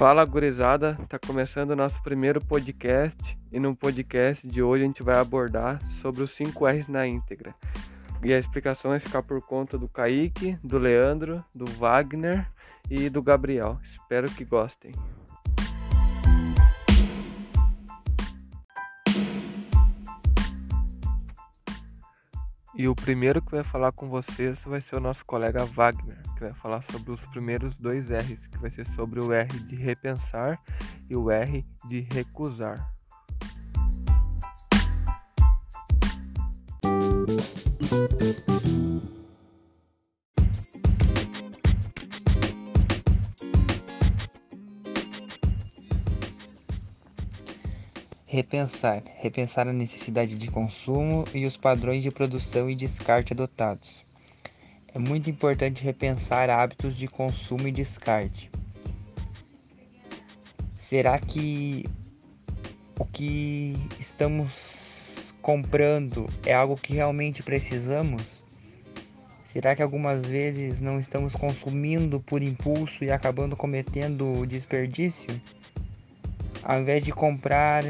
Fala gurizada, tá começando o nosso primeiro podcast e no podcast de hoje a gente vai abordar sobre os 5 R's na íntegra. E a explicação vai ficar por conta do Kaique, do Leandro, do Wagner e do Gabriel. Espero que gostem. E o primeiro que vai falar com vocês vai ser o nosso colega Wagner, que vai falar sobre os primeiros dois R's, que vai ser sobre o R de repensar e o R de recusar. Repensar. Repensar a necessidade de consumo e os padrões de produção e descarte adotados. É muito importante repensar hábitos de consumo e descarte. Será que o que estamos comprando é algo que realmente precisamos? Será que algumas vezes não estamos consumindo por impulso e acabando cometendo desperdício? Ao invés de comprar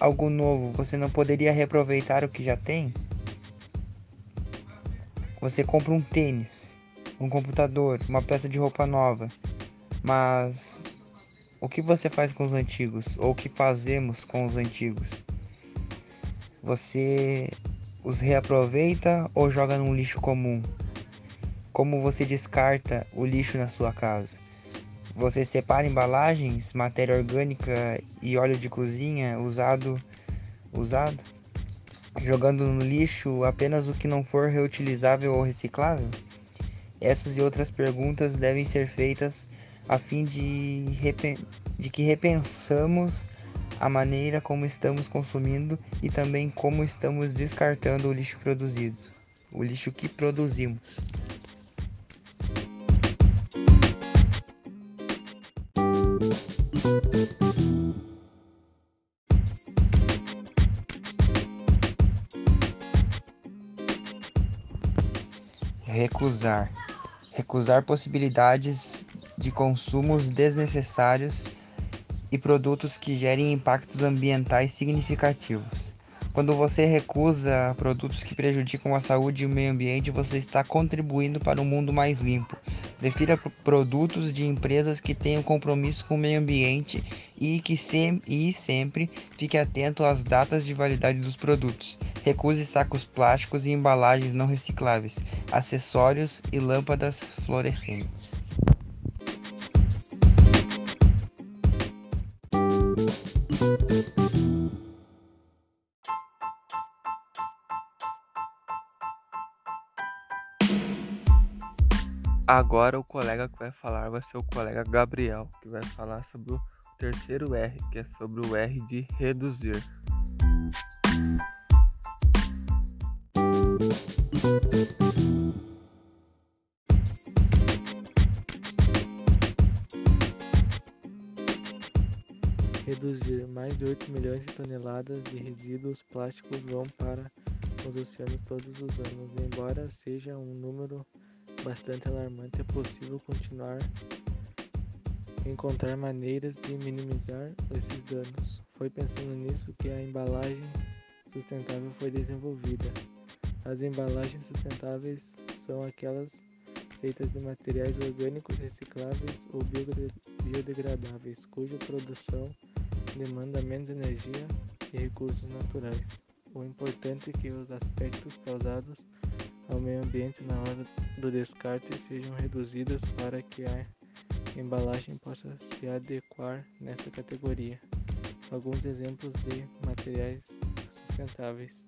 algo novo, você não poderia reaproveitar o que já tem? Você compra um tênis, um computador, uma peça de roupa nova, mas o que você faz com os antigos? Ou o que fazemos com os antigos? Você os reaproveita ou joga num lixo comum? Como você descarta o lixo na sua casa? Você separa embalagens, matéria orgânica e óleo de cozinha usado, usado, jogando no lixo apenas o que não for reutilizável ou reciclável? Essas e outras perguntas devem ser feitas a fim de, de que repensamos a maneira como estamos consumindo e também como estamos descartando o lixo produzido, o lixo que produzimos. Recusar. Recusar possibilidades de consumos desnecessários e produtos que gerem impactos ambientais significativos. Quando você recusa produtos que prejudicam a saúde e o meio ambiente, você está contribuindo para um mundo mais limpo. Prefira produtos de empresas que tenham compromisso com o meio ambiente e que sem, e sempre fique atento às datas de validade dos produtos. Recuse sacos plásticos e embalagens não recicláveis, acessórios e lâmpadas fluorescentes. Agora o colega que vai falar vai ser o colega Gabriel, que vai falar sobre o terceiro R, que é sobre o R de reduzir. Reduzir mais de 8 milhões de toneladas de resíduos plásticos vão para os oceanos todos os anos, embora seja um número bastante alarmante, é possível continuar encontrar maneiras de minimizar esses danos. Foi pensando nisso que a embalagem sustentável foi desenvolvida. As embalagens sustentáveis são aquelas feitas de materiais orgânicos recicláveis ou biodegradáveis, cuja produção demanda menos energia e recursos naturais. O importante é que os aspectos causados ao meio ambiente na hora do descarte sejam reduzidas para que a embalagem possa se adequar nessa categoria. Alguns exemplos de materiais sustentáveis: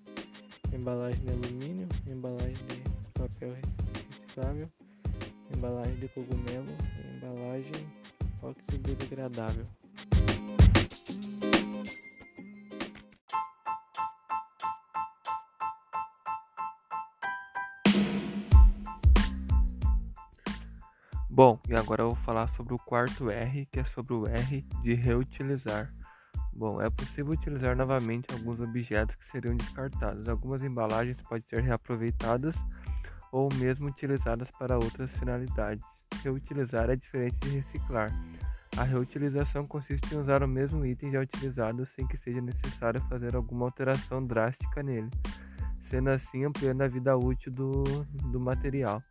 embalagem de alumínio, embalagem de papel reciclável, embalagem de cogumelo e embalagem oxibiodegradável. Bom, e agora eu vou falar sobre o quarto R, que é sobre o R de reutilizar. Bom, é possível utilizar novamente alguns objetos que seriam descartados. Algumas embalagens podem ser reaproveitadas ou mesmo utilizadas para outras finalidades. Reutilizar é diferente de reciclar. A reutilização consiste em usar o mesmo item já utilizado sem que seja necessário fazer alguma alteração drástica nele, sendo assim ampliando a vida útil do, do material.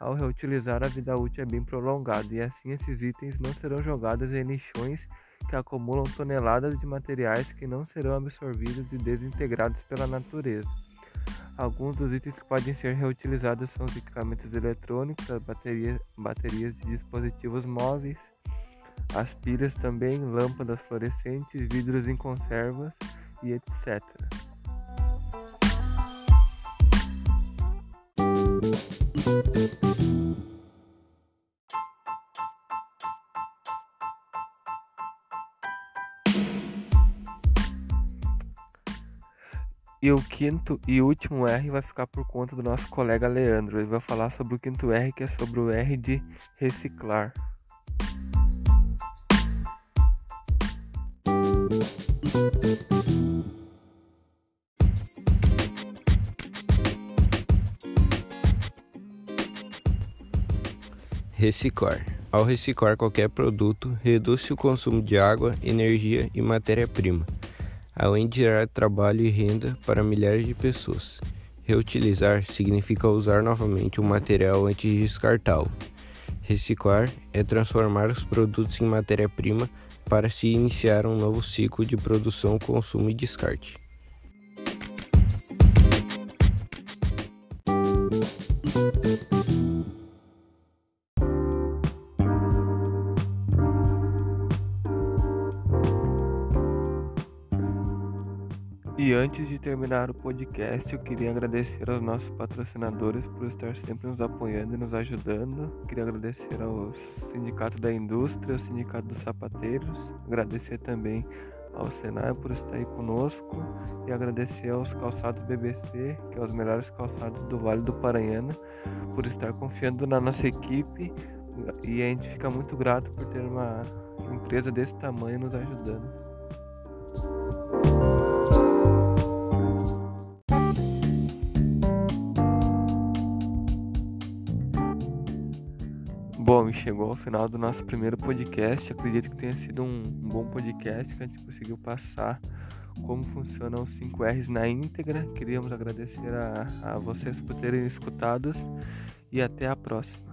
Ao reutilizar, a vida útil é bem prolongada e assim esses itens não serão jogados em lixões que acumulam toneladas de materiais que não serão absorvidos e desintegrados pela natureza. Alguns dos itens que podem ser reutilizados são os equipamentos eletrônicos, as baterias, baterias de dispositivos móveis, as pilhas também, lâmpadas fluorescentes, vidros em conservas e etc. E o quinto e último R vai ficar por conta do nosso colega Leandro. Ele vai falar sobre o quinto R, que é sobre o R de reciclar. Reciclar. Ao reciclar qualquer produto, reduz-se o consumo de água, energia e matéria-prima, além de gerar trabalho e renda para milhares de pessoas. Reutilizar significa usar novamente o material antes de descartá-lo. Reciclar é transformar os produtos em matéria-prima para se iniciar um novo ciclo de produção, consumo e descarte. E antes de terminar o podcast, eu queria agradecer aos nossos patrocinadores por estar sempre nos apoiando e nos ajudando. Queria agradecer ao Sindicato da Indústria, ao Sindicato dos Sapateiros, agradecer também ao Senai por estar aí conosco e agradecer aos calçados BBC, que são os melhores calçados do Vale do Paranhana, por estar confiando na nossa equipe e a gente fica muito grato por ter uma empresa desse tamanho nos ajudando. Chegou ao final do nosso primeiro podcast. Acredito que tenha sido um, um bom podcast que a gente conseguiu passar como funcionam os 5 R's na íntegra. Queríamos agradecer a, a vocês por terem escutado e até a próxima.